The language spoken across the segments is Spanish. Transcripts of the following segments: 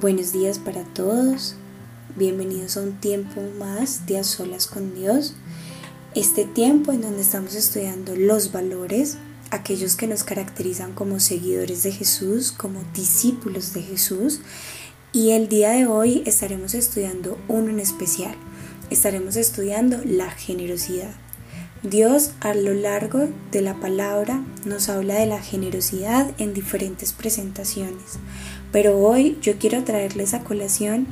Buenos días para todos. Bienvenidos a un tiempo más de a solas con Dios. Este tiempo en donde estamos estudiando los valores, aquellos que nos caracterizan como seguidores de Jesús, como discípulos de Jesús. Y el día de hoy estaremos estudiando uno en especial. Estaremos estudiando la generosidad. Dios a lo largo de la palabra nos habla de la generosidad en diferentes presentaciones. Pero hoy yo quiero traerles a colación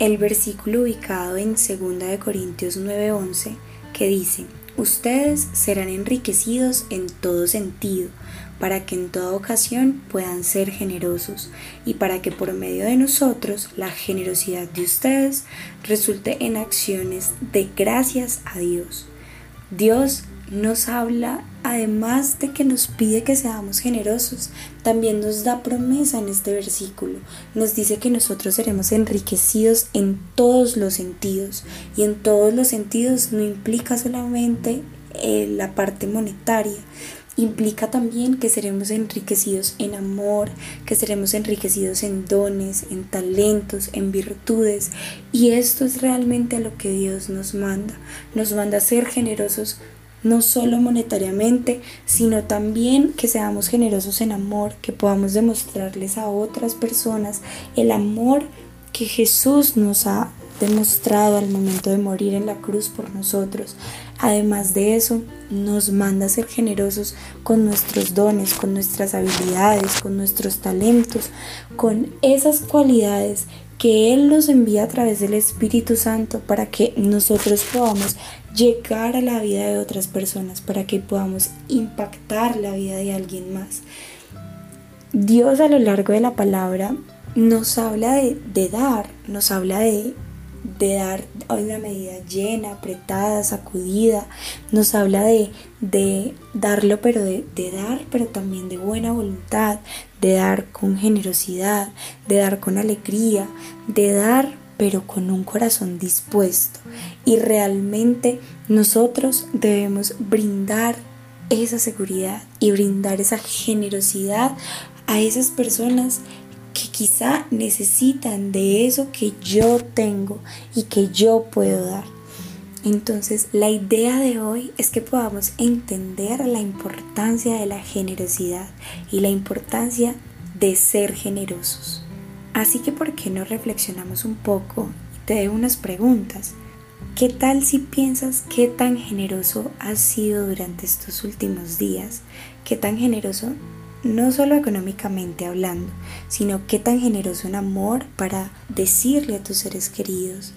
el versículo ubicado en 2 Corintios 9:11 que dice, ustedes serán enriquecidos en todo sentido, para que en toda ocasión puedan ser generosos y para que por medio de nosotros la generosidad de ustedes resulte en acciones de gracias a Dios. Dios nos habla, además de que nos pide que seamos generosos, también nos da promesa en este versículo. Nos dice que nosotros seremos enriquecidos en todos los sentidos. Y en todos los sentidos no implica solamente eh, la parte monetaria, implica también que seremos enriquecidos en amor, que seremos enriquecidos en dones, en talentos, en virtudes. Y esto es realmente a lo que Dios nos manda. Nos manda a ser generosos no solo monetariamente, sino también que seamos generosos en amor, que podamos demostrarles a otras personas el amor que Jesús nos ha demostrado al momento de morir en la cruz por nosotros. Además de eso, nos manda a ser generosos con nuestros dones, con nuestras habilidades, con nuestros talentos, con esas cualidades que Él nos envía a través del Espíritu Santo para que nosotros podamos llegar a la vida de otras personas, para que podamos impactar la vida de alguien más. Dios a lo largo de la palabra nos habla de, dar, nos habla de, de dar una medida llena, apretada, sacudida, nos habla de, de darlo, pero de, de dar, pero también de buena voluntad, de dar con generosidad, de dar con alegría, de dar pero con un corazón dispuesto. Y realmente nosotros debemos brindar esa seguridad y brindar esa generosidad a esas personas que quizá necesitan de eso que yo tengo y que yo puedo dar. Entonces la idea de hoy es que podamos entender la importancia de la generosidad y la importancia de ser generosos. Así que ¿por qué no reflexionamos un poco y te doy unas preguntas? ¿Qué tal si piensas qué tan generoso has sido durante estos últimos días? ¿Qué tan generoso no solo económicamente hablando, sino qué tan generoso en amor para decirle a tus seres queridos,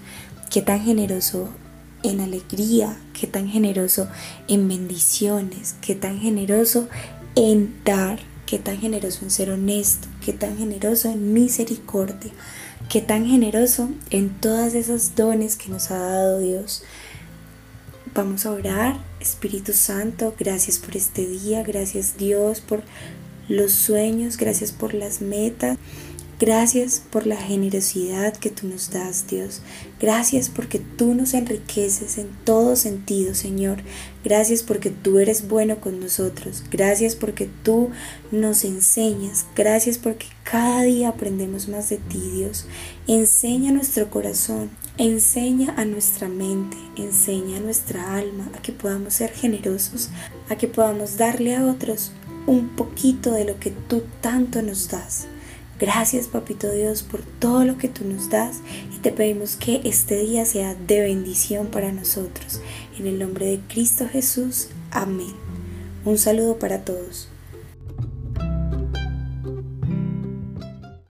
qué tan generoso en alegría, qué tan generoso en bendiciones, qué tan generoso en dar, qué tan generoso en ser honesto, qué tan generoso en misericordia, qué tan generoso en todas esas dones que nos ha dado Dios. Vamos a orar, Espíritu Santo, gracias por este día, gracias Dios por los sueños, gracias por las metas. Gracias por la generosidad que tú nos das, Dios. Gracias porque tú nos enriqueces en todo sentido, Señor. Gracias porque tú eres bueno con nosotros. Gracias porque tú nos enseñas. Gracias porque cada día aprendemos más de ti, Dios. Enseña nuestro corazón. Enseña a nuestra mente, enseña a nuestra alma a que podamos ser generosos, a que podamos darle a otros un poquito de lo que tú tanto nos das. Gracias, Papito Dios, por todo lo que tú nos das y te pedimos que este día sea de bendición para nosotros. En el nombre de Cristo Jesús. Amén. Un saludo para todos.